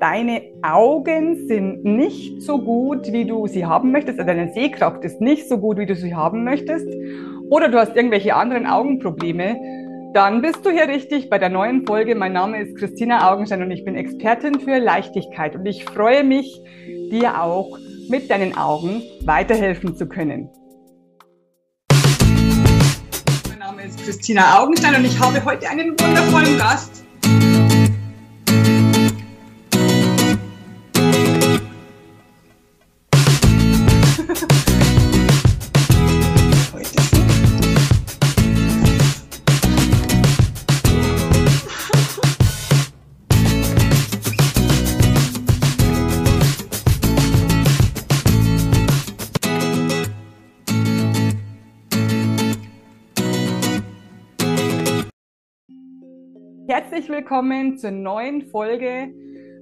deine Augen sind nicht so gut, wie du sie haben möchtest, also deine Sehkraft ist nicht so gut, wie du sie haben möchtest, oder du hast irgendwelche anderen Augenprobleme, dann bist du hier richtig bei der neuen Folge. Mein Name ist Christina Augenstein und ich bin Expertin für Leichtigkeit und ich freue mich, dir auch mit deinen Augen weiterhelfen zu können. Mein Name ist Christina Augenstein und ich habe heute einen wundervollen Gast. Herzlich willkommen zur neuen Folge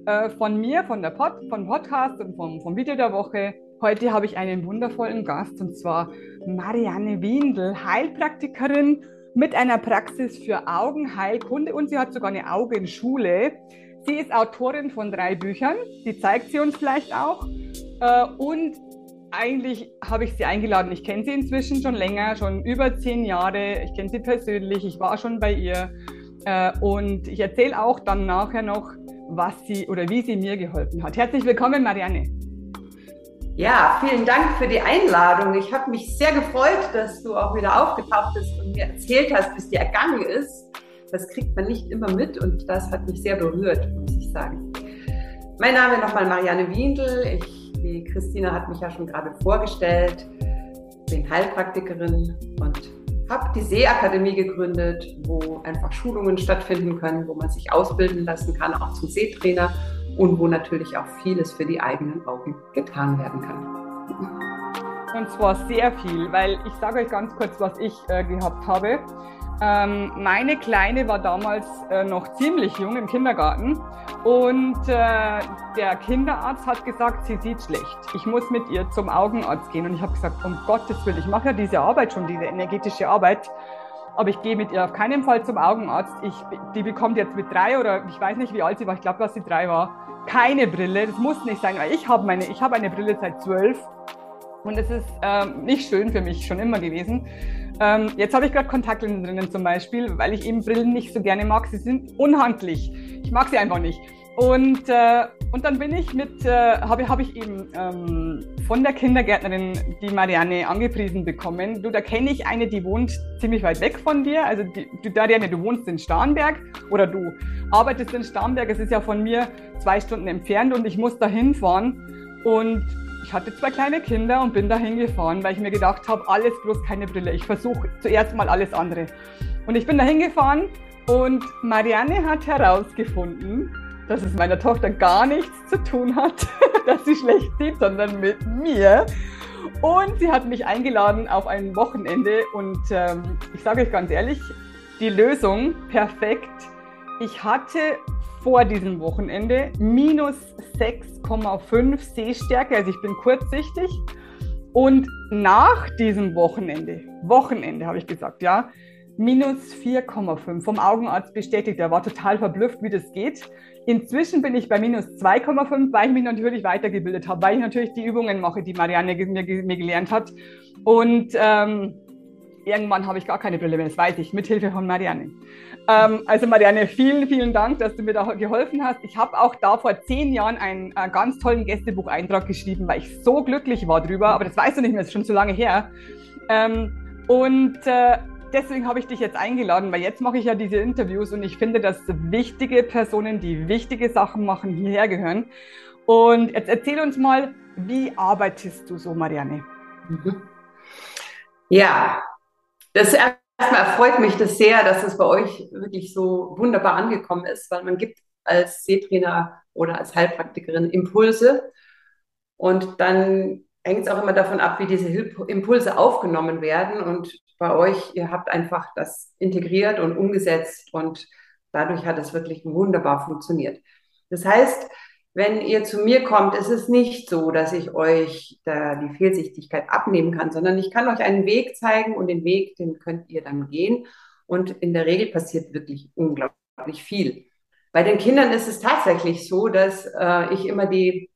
äh, von mir, von der Pod, von Podcast und vom, vom Video der Woche. Heute habe ich einen wundervollen Gast und zwar Marianne Windel, Heilpraktikerin mit einer Praxis für Augenheilkunde und sie hat sogar eine Augenschule. Sie ist Autorin von drei Büchern, die zeigt sie uns vielleicht auch. Äh, und eigentlich habe ich sie eingeladen. Ich kenne sie inzwischen schon länger, schon über zehn Jahre. Ich kenne sie persönlich, ich war schon bei ihr. Äh, und ich erzähle auch dann nachher noch, was sie oder wie sie mir geholfen hat. Herzlich willkommen, Marianne. Ja, vielen Dank für die Einladung. Ich habe mich sehr gefreut, dass du auch wieder aufgetaucht bist und mir erzählt hast, wie es dir ergangen ist. Das kriegt man nicht immer mit und das hat mich sehr berührt, muss ich sagen. Mein Name nochmal Marianne Windel. Ich, die Christina hat mich ja schon gerade vorgestellt, bin Heilpraktikerin und habe die Seeakademie gegründet, wo einfach Schulungen stattfinden können, wo man sich ausbilden lassen kann, auch zum Seetrainer und wo natürlich auch vieles für die eigenen Augen getan werden kann. Und zwar sehr viel, weil ich sage euch ganz kurz, was ich äh, gehabt habe. Ähm, meine Kleine war damals äh, noch ziemlich jung im Kindergarten und äh, der Kinderarzt hat gesagt, sie sieht schlecht. Ich muss mit ihr zum Augenarzt gehen. Und ich habe gesagt, um Gottes Willen, ich mache ja diese Arbeit schon, diese energetische Arbeit. Aber ich gehe mit ihr auf keinen Fall zum Augenarzt. Ich, die bekommt jetzt mit drei oder ich weiß nicht, wie alt sie war. Ich glaube, dass sie drei war. Keine Brille. Das muss nicht sein, weil ich habe meine, ich habe eine Brille seit zwölf. Und es ist ähm, nicht schön für mich schon immer gewesen. Ähm, jetzt habe ich gerade Kontaktlinsen drinnen zum Beispiel, weil ich eben Brillen nicht so gerne mag. Sie sind unhandlich. Ich mag sie einfach nicht. Und, äh, und dann bin ich mit, äh, habe hab ich eben ähm, von der Kindergärtnerin die Marianne angepriesen bekommen. Du, da kenne ich eine, die wohnt ziemlich weit weg von dir. Also die, du, Marianne, du wohnst in Starnberg oder du arbeitest in Starnberg. Es ist ja von mir zwei Stunden entfernt und ich muss da hinfahren. Und ich hatte zwei kleine Kinder und bin da hingefahren, weil ich mir gedacht habe, alles bloß keine Brille. Ich versuche zuerst mal alles andere. Und ich bin da hingefahren und Marianne hat herausgefunden, dass es meiner Tochter gar nichts zu tun hat, dass sie schlecht sieht, sondern mit mir. Und sie hat mich eingeladen auf ein Wochenende und ähm, ich sage euch ganz ehrlich, die Lösung perfekt. Ich hatte vor diesem Wochenende minus 6,5 Sehstärke, also ich bin kurzsichtig. Und nach diesem Wochenende, Wochenende habe ich gesagt, ja, minus 4,5 vom Augenarzt bestätigt. Er war total verblüfft, wie das geht. Inzwischen bin ich bei minus 2,5, weil ich mich natürlich weitergebildet habe, weil ich natürlich die Übungen mache, die Marianne mir, mir gelernt hat. Und ähm, irgendwann habe ich gar keine Brille mehr, das weiß ich, mit Hilfe von Marianne. Ähm, also Marianne, vielen, vielen Dank, dass du mir da geholfen hast. Ich habe auch da vor zehn Jahren einen, einen ganz tollen Gästebucheintrag geschrieben, weil ich so glücklich war drüber, aber das weißt du nicht mehr, das ist schon so lange her. Ähm, und äh, deswegen habe ich dich jetzt eingeladen, weil jetzt mache ich ja diese Interviews und ich finde, dass wichtige Personen, die wichtige Sachen machen, hierher gehören. Und jetzt erzähl uns mal, wie arbeitest du so, Marianne? Ja, das erstmal freut mich das sehr, dass es bei euch wirklich so wunderbar angekommen ist, weil man gibt als Seetrainer oder als Heilpraktikerin Impulse und dann hängt es auch immer davon ab, wie diese Impulse aufgenommen werden und bei euch, ihr habt einfach das integriert und umgesetzt und dadurch hat es wirklich wunderbar funktioniert. Das heißt, wenn ihr zu mir kommt, ist es nicht so, dass ich euch da die Fehlsichtigkeit abnehmen kann, sondern ich kann euch einen Weg zeigen und den Weg, den könnt ihr dann gehen. Und in der Regel passiert wirklich unglaublich viel. Bei den Kindern ist es tatsächlich so, dass äh, ich immer die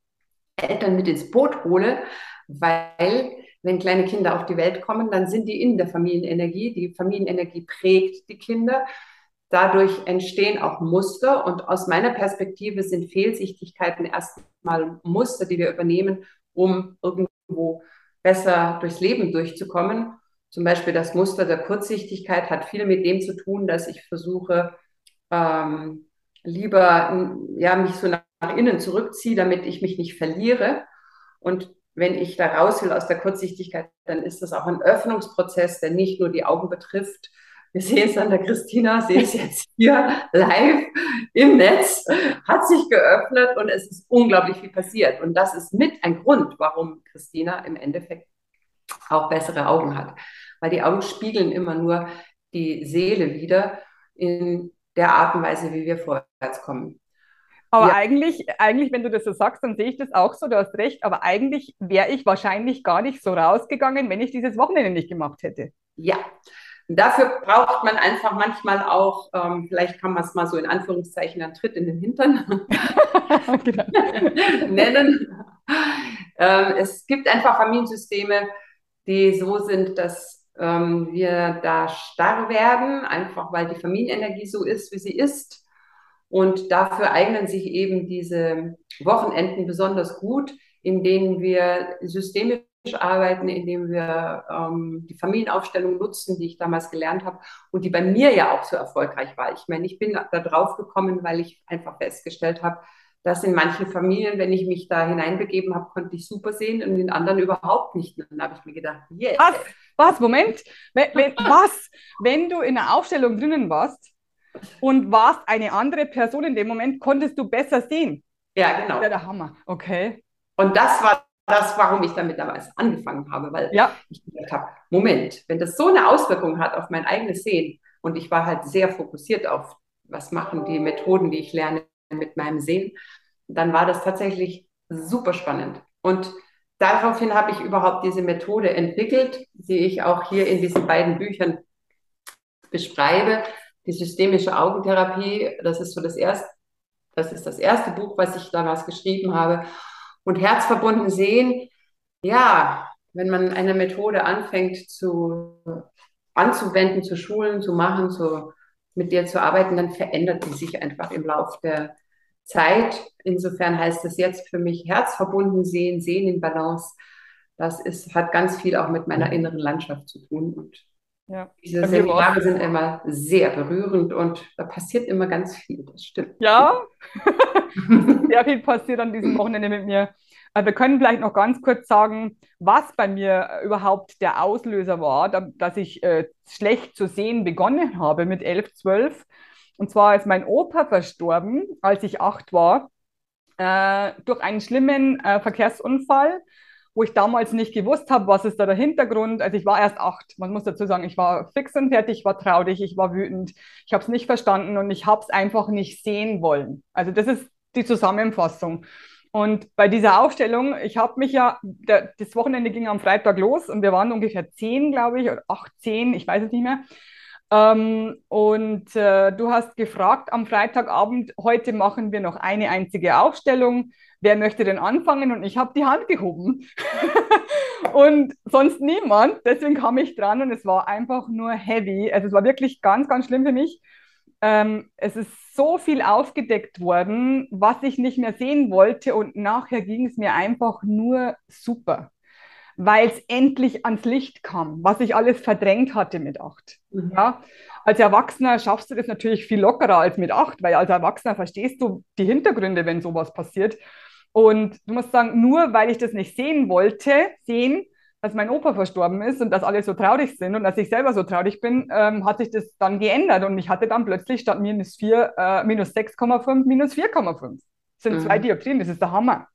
Eltern mit ins Boot hole, weil wenn kleine Kinder auf die Welt kommen, dann sind die in der Familienenergie. Die Familienenergie prägt die Kinder. Dadurch entstehen auch Muster und aus meiner Perspektive sind Fehlsichtigkeiten erstmal Muster, die wir übernehmen, um irgendwo besser durchs Leben durchzukommen. Zum Beispiel das Muster der Kurzsichtigkeit hat viel mit dem zu tun, dass ich versuche, ähm, lieber ja, mich so nach innen zurückziehe, damit ich mich nicht verliere. Und wenn ich da raus will aus der Kurzsichtigkeit, dann ist das auch ein Öffnungsprozess, der nicht nur die Augen betrifft. Wir sehen es an der Christina, sehen es jetzt hier live im Netz, hat sich geöffnet und es ist unglaublich viel passiert. Und das ist mit ein Grund, warum Christina im Endeffekt auch bessere Augen hat. Weil die Augen spiegeln immer nur die Seele wieder in der Art und Weise, wie wir vorwärts kommen. Aber ja. eigentlich, eigentlich, wenn du das so sagst, dann sehe ich das auch so, du hast recht, aber eigentlich wäre ich wahrscheinlich gar nicht so rausgegangen, wenn ich dieses Wochenende nicht gemacht hätte. Ja, dafür braucht man einfach manchmal auch, ähm, vielleicht kann man es mal so in Anführungszeichen einen Tritt in den Hintern genau. nennen. Ähm, es gibt einfach Familiensysteme, die so sind, dass ähm, wir da starr werden, einfach weil die Familienenergie so ist, wie sie ist und dafür eignen sich eben diese Wochenenden besonders gut, in denen wir systemisch arbeiten, in denen wir ähm, die Familienaufstellung nutzen, die ich damals gelernt habe und die bei mir ja auch so erfolgreich war. Ich meine, ich bin da drauf gekommen, weil ich einfach festgestellt habe, dass in manchen Familien, wenn ich mich da hineinbegeben habe, konnte ich super sehen und in anderen überhaupt nicht. Und dann habe ich mir gedacht, yes. Was? Was? Moment. Wenn, wenn, was? Wenn du in der Aufstellung drinnen warst, und warst eine andere Person in dem Moment, konntest du besser sehen. Ja, genau. Das ist ja der Hammer. Okay. Und das war das, warum ich damit damals angefangen habe, weil ja. ich gedacht habe, Moment, wenn das so eine Auswirkung hat auf mein eigenes Sehen und ich war halt sehr fokussiert auf, was machen die Methoden, die ich lerne mit meinem Sehen, dann war das tatsächlich super spannend. Und daraufhin habe ich überhaupt diese Methode entwickelt, die ich auch hier in diesen beiden Büchern beschreibe, die systemische Augentherapie, das ist so das erste, das ist das erste Buch, was ich damals geschrieben habe. Und herzverbunden sehen, ja, wenn man eine Methode anfängt zu anzuwenden, zu schulen, zu machen, zu, mit der zu arbeiten, dann verändert sie sich einfach im Laufe der Zeit. Insofern heißt es jetzt für mich herzverbunden sehen, sehen in Balance. Das ist, hat ganz viel auch mit meiner inneren Landschaft zu tun und ja. Diese Seminare sind immer sehr berührend und da passiert immer ganz viel, das stimmt. Ja, sehr viel passiert an diesem Wochenende mit mir. Also wir können vielleicht noch ganz kurz sagen, was bei mir überhaupt der Auslöser war, dass ich äh, schlecht zu sehen begonnen habe mit 11, 12. Und zwar ist mein Opa verstorben, als ich acht war, äh, durch einen schlimmen äh, Verkehrsunfall wo ich damals nicht gewusst habe, was ist da der Hintergrund. Also ich war erst acht. Man muss dazu sagen, ich war fix und fertig, ich war traurig, ich war wütend. Ich habe es nicht verstanden und ich habe es einfach nicht sehen wollen. Also das ist die Zusammenfassung. Und bei dieser Aufstellung, ich habe mich ja, der, das Wochenende ging am Freitag los und wir waren ungefähr zehn, glaube ich, oder acht, zehn, ich weiß es nicht mehr. Ähm, und äh, du hast gefragt am Freitagabend, heute machen wir noch eine einzige Aufstellung wer möchte denn anfangen? Und ich habe die Hand gehoben. und sonst niemand. Deswegen kam ich dran und es war einfach nur heavy. Also es war wirklich ganz, ganz schlimm für mich. Ähm, es ist so viel aufgedeckt worden, was ich nicht mehr sehen wollte. Und nachher ging es mir einfach nur super, weil es endlich ans Licht kam, was ich alles verdrängt hatte mit acht. Mhm. Ja? Als Erwachsener schaffst du das natürlich viel lockerer als mit acht, weil als Erwachsener verstehst du die Hintergründe, wenn sowas passiert. Und du musst sagen, nur weil ich das nicht sehen wollte, sehen, dass mein Opa verstorben ist und dass alle so traurig sind und dass ich selber so traurig bin, ähm, hat sich das dann geändert und ich hatte dann plötzlich statt minus 4, äh, minus 6,5, minus 4,5. Das sind mhm. zwei Dioptrien, das ist der Hammer.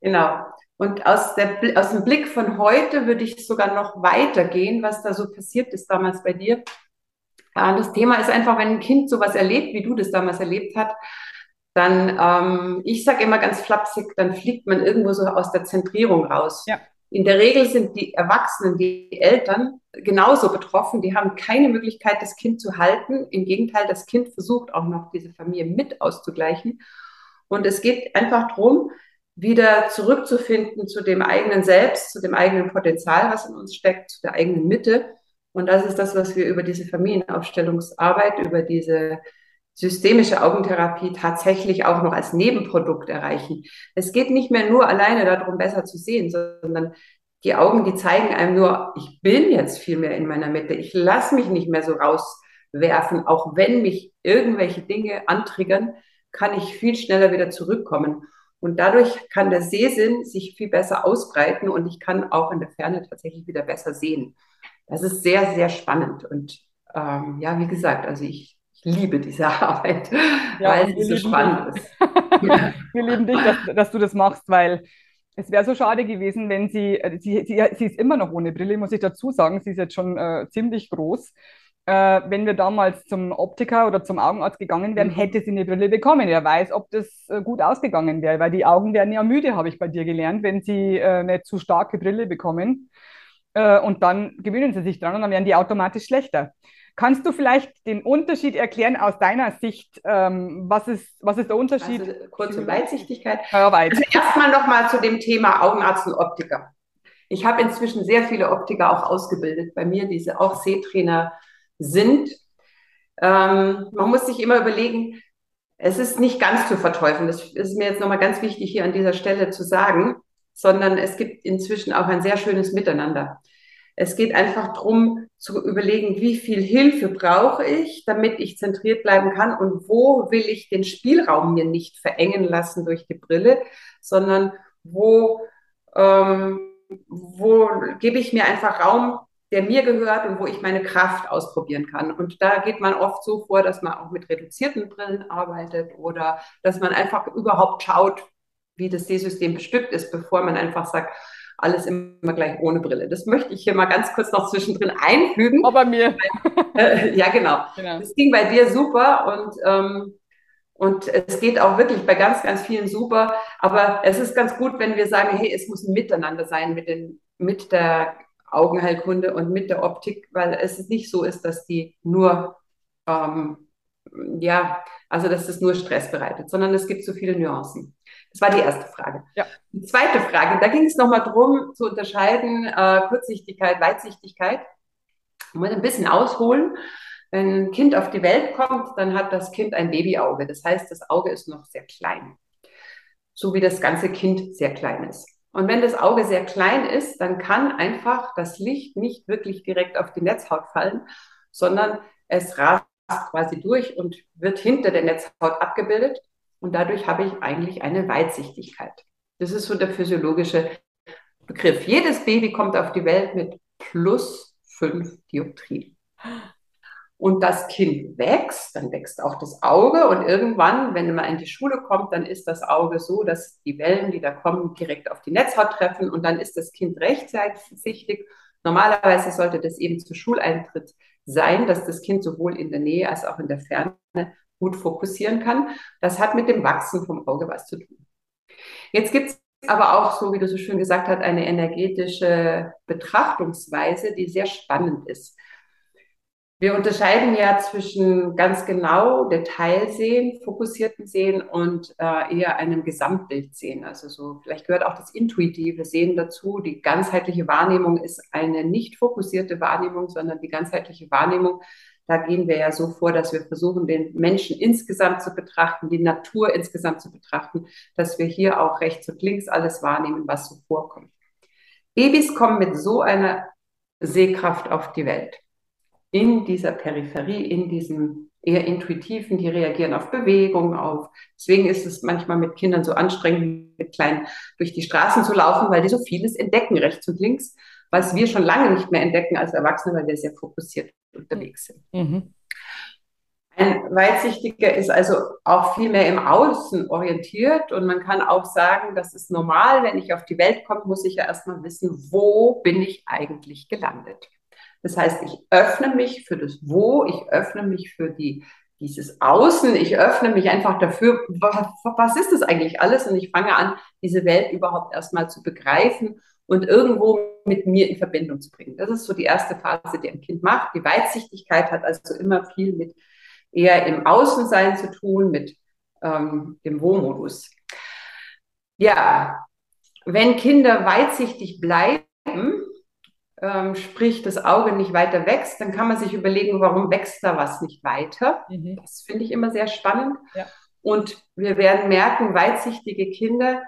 Genau. Und aus, der, aus dem Blick von heute würde ich sogar noch weitergehen, was da so passiert ist damals bei dir. Das Thema ist einfach, wenn ein Kind sowas erlebt, wie du das damals erlebt hast, dann, ähm, ich sage immer ganz flapsig, dann fliegt man irgendwo so aus der Zentrierung raus. Ja. In der Regel sind die Erwachsenen, die Eltern genauso betroffen. Die haben keine Möglichkeit, das Kind zu halten. Im Gegenteil, das Kind versucht auch noch, diese Familie mit auszugleichen. Und es geht einfach darum, wieder zurückzufinden zu dem eigenen Selbst, zu dem eigenen Potenzial, was in uns steckt, zu der eigenen Mitte. Und das ist das, was wir über diese Familienaufstellungsarbeit, über diese systemische Augentherapie tatsächlich auch noch als Nebenprodukt erreichen. Es geht nicht mehr nur alleine darum, besser zu sehen, sondern die Augen, die zeigen einem nur, ich bin jetzt viel mehr in meiner Mitte. Ich lasse mich nicht mehr so rauswerfen. Auch wenn mich irgendwelche Dinge antriggern, kann ich viel schneller wieder zurückkommen. Und dadurch kann der Sehsinn sich viel besser ausbreiten und ich kann auch in der Ferne tatsächlich wieder besser sehen. Das ist sehr, sehr spannend. Und ähm, ja, wie gesagt, also ich ich liebe diese Arbeit, ja, weil sie so spannend dich. ist. wir lieben dich, dass, dass, du das machst, weil es wäre so schade gewesen, wenn sie, äh, sie, sie, sie ist immer noch ohne Brille, muss ich dazu sagen, sie ist jetzt schon äh, ziemlich groß. Äh, wenn wir damals zum Optiker oder zum Augenarzt gegangen wären, mhm. hätte sie eine Brille bekommen. Wer weiß, ob das äh, gut ausgegangen wäre, weil die Augen werden ja müde, habe ich bei dir gelernt, wenn sie äh, eine zu starke Brille bekommen. Äh, und dann gewöhnen sie sich dran und dann werden die automatisch schlechter. Kannst du vielleicht den Unterschied erklären aus deiner Sicht? Ähm, was, ist, was ist der Unterschied? Also kurze Weitsichtigkeit. Ja, weit. Also erstmal nochmal zu dem Thema Augenarzt und Optiker. Ich habe inzwischen sehr viele Optiker auch ausgebildet bei mir, die auch Sehtrainer sind. Ähm, man muss sich immer überlegen, es ist nicht ganz zu verteufeln. Das ist mir jetzt nochmal ganz wichtig hier an dieser Stelle zu sagen, sondern es gibt inzwischen auch ein sehr schönes Miteinander. Es geht einfach darum zu überlegen, wie viel Hilfe brauche ich, damit ich zentriert bleiben kann und wo will ich den Spielraum mir nicht verengen lassen durch die Brille, sondern wo, ähm, wo gebe ich mir einfach Raum, der mir gehört und wo ich meine Kraft ausprobieren kann. Und da geht man oft so vor, dass man auch mit reduzierten Brillen arbeitet oder dass man einfach überhaupt schaut, wie das Sehsystem bestückt ist, bevor man einfach sagt, alles immer gleich ohne Brille. Das möchte ich hier mal ganz kurz noch zwischendrin einfügen. Aber bei mir. Äh, ja, genau. genau. Das ging bei dir super und, ähm, und es geht auch wirklich bei ganz, ganz vielen super. Aber es ist ganz gut, wenn wir sagen, hey, es muss ein Miteinander sein mit, den, mit der Augenheilkunde und mit der Optik, weil es nicht so ist, dass die nur, ähm, ja, also dass das nur Stress bereitet, sondern es gibt so viele Nuancen. Das war die erste Frage. Ja. Die zweite Frage, da ging es nochmal darum zu unterscheiden, äh, Kurzsichtigkeit, Weitsichtigkeit. Ich muss ein bisschen ausholen. Wenn ein Kind auf die Welt kommt, dann hat das Kind ein Babyauge. Das heißt, das Auge ist noch sehr klein. So wie das ganze Kind sehr klein ist. Und wenn das Auge sehr klein ist, dann kann einfach das Licht nicht wirklich direkt auf die Netzhaut fallen, sondern es rast quasi durch und wird hinter der Netzhaut abgebildet. Und dadurch habe ich eigentlich eine Weitsichtigkeit. Das ist so der physiologische Begriff. Jedes Baby kommt auf die Welt mit plus fünf Dioptrien. Und das Kind wächst, dann wächst auch das Auge und irgendwann, wenn man in die Schule kommt, dann ist das Auge so, dass die Wellen, die da kommen, direkt auf die Netzhaut treffen und dann ist das Kind rechtzeitig. Normalerweise sollte das eben zu Schuleintritt sein, dass das Kind sowohl in der Nähe als auch in der Ferne gut fokussieren kann. Das hat mit dem Wachsen vom Auge was zu tun. Jetzt gibt es aber auch, so wie du so schön gesagt hast, eine energetische Betrachtungsweise, die sehr spannend ist. Wir unterscheiden ja zwischen ganz genau Detailsehen, fokussierten Sehen und äh, eher einem Gesamtbild sehen. Also so, vielleicht gehört auch das intuitive Sehen dazu. Die ganzheitliche Wahrnehmung ist eine nicht fokussierte Wahrnehmung, sondern die ganzheitliche Wahrnehmung da gehen wir ja so vor, dass wir versuchen, den Menschen insgesamt zu betrachten, die Natur insgesamt zu betrachten, dass wir hier auch rechts und links alles wahrnehmen, was so vorkommt. Babys kommen mit so einer Sehkraft auf die Welt. In dieser Peripherie, in diesem eher intuitiven, die reagieren auf Bewegung, auf. Deswegen ist es manchmal mit Kindern so anstrengend, mit Kleinen durch die Straßen zu laufen, weil die so vieles entdecken, rechts und links, was wir schon lange nicht mehr entdecken als Erwachsene, weil wir sehr fokussiert unterwegs sind. Mhm. Ein Weitsichtiger ist also auch viel mehr im Außen orientiert und man kann auch sagen, das ist normal, wenn ich auf die Welt komme, muss ich ja erstmal wissen, wo bin ich eigentlich gelandet. Das heißt, ich öffne mich für das Wo, ich öffne mich für die, dieses Außen, ich öffne mich einfach dafür, was, was ist das eigentlich alles? Und ich fange an, diese Welt überhaupt erstmal zu begreifen und irgendwo mit mir in Verbindung zu bringen. Das ist so die erste Phase, die ein Kind macht. Die Weitsichtigkeit hat also immer viel mit eher im Außensein zu tun, mit ähm, dem Wo-Modus. Ja, wenn Kinder weitsichtig bleiben, ähm, sprich das Auge nicht weiter wächst, dann kann man sich überlegen, warum wächst da was nicht weiter. Mhm. Das finde ich immer sehr spannend. Ja. Und wir werden merken, weitsichtige Kinder,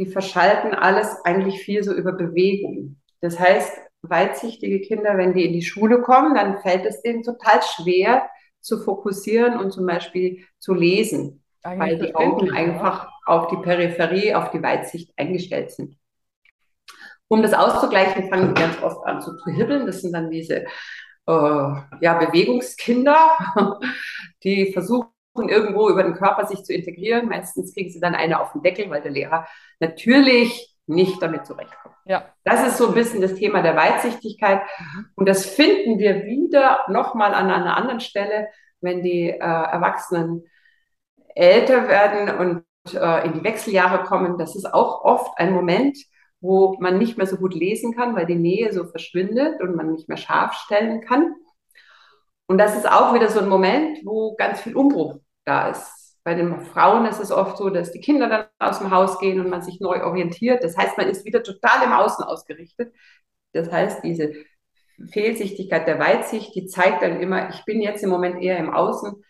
die verschalten alles eigentlich viel so über Bewegung. Das heißt, weitsichtige Kinder, wenn die in die Schule kommen, dann fällt es denen total schwer zu fokussieren und zum Beispiel zu lesen, eigentlich weil die Augen einfach ja. auf die Peripherie, auf die Weitsicht eingestellt sind. Um das auszugleichen, fangen die ganz oft an zu hibbeln. Das sind dann diese äh, ja, Bewegungskinder, die versuchen irgendwo über den Körper sich zu integrieren. Meistens kriegen sie dann eine auf den Deckel, weil der Lehrer natürlich nicht damit zurechtkommt. Ja. Das ist so ein bisschen das Thema der Weitsichtigkeit. Mhm. Und das finden wir wieder nochmal an einer anderen Stelle, wenn die äh, Erwachsenen älter werden und äh, in die Wechseljahre kommen. Das ist auch oft ein Moment, wo man nicht mehr so gut lesen kann, weil die Nähe so verschwindet und man nicht mehr scharf stellen kann. Und das ist auch wieder so ein Moment, wo ganz viel Umbruch da ist. Bei den Frauen ist es oft so, dass die Kinder dann aus dem Haus gehen und man sich neu orientiert. Das heißt, man ist wieder total im Außen ausgerichtet. Das heißt, diese Fehlsichtigkeit der Weitsicht, die zeigt dann immer, ich bin jetzt im Moment eher im Außen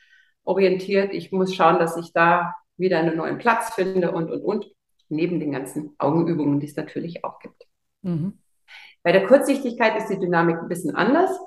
orientiert. Ich muss schauen, dass ich da wieder einen neuen Platz finde und, und, und neben den ganzen Augenübungen, die es natürlich auch gibt. Mhm. Bei der Kurzsichtigkeit ist die Dynamik ein bisschen anders.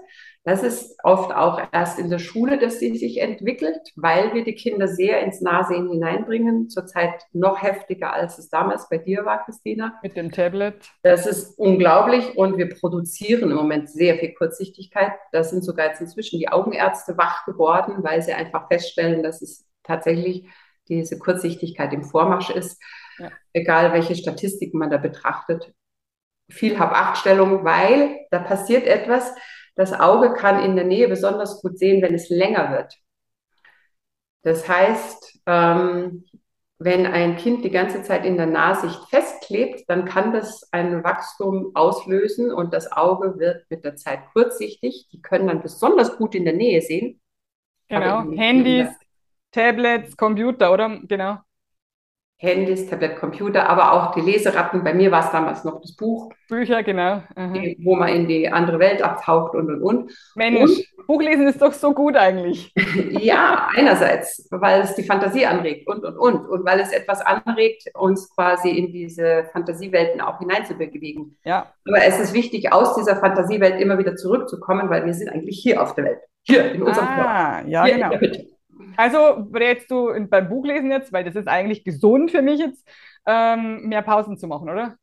Das ist oft auch erst in der Schule, dass sie sich entwickelt, weil wir die Kinder sehr ins Nahsehen hineinbringen. Zurzeit noch heftiger, als es damals bei dir war, Christina. Mit dem Tablet. Das ist unglaublich und wir produzieren im Moment sehr viel Kurzsichtigkeit. Da sind sogar jetzt inzwischen die Augenärzte wach geworden, weil sie einfach feststellen, dass es tatsächlich diese Kurzsichtigkeit im Vormarsch ist ja. egal welche Statistiken man da betrachtet. Viel Hab-Acht-Stellung, weil da passiert etwas. Das Auge kann in der Nähe besonders gut sehen, wenn es länger wird. Das heißt, ähm, wenn ein Kind die ganze Zeit in der Nahsicht festklebt, dann kann das ein Wachstum auslösen und das Auge wird mit der Zeit kurzsichtig. Die können dann besonders gut in der Nähe sehen. Genau, Handys, Tablets, Computer, oder? Genau. Handys, Tablet, Computer, aber auch die Leseratten. Bei mir war es damals noch das Buch. Bücher, genau. Aha. Wo man in die andere Welt abtaucht und und und. Mensch, und, Buchlesen ist doch so gut eigentlich. ja, einerseits, weil es die Fantasie anregt und und und. Und weil es etwas anregt, uns quasi in diese Fantasiewelten auch hineinzubewegen. Ja. Aber es ist wichtig, aus dieser Fantasiewelt immer wieder zurückzukommen, weil wir sind eigentlich hier auf der Welt. Hier in unserem ah, Körper. Ja, hier genau. Also rätst du beim Buchlesen jetzt, weil das ist eigentlich gesund für mich jetzt, ähm, mehr Pausen zu machen, oder?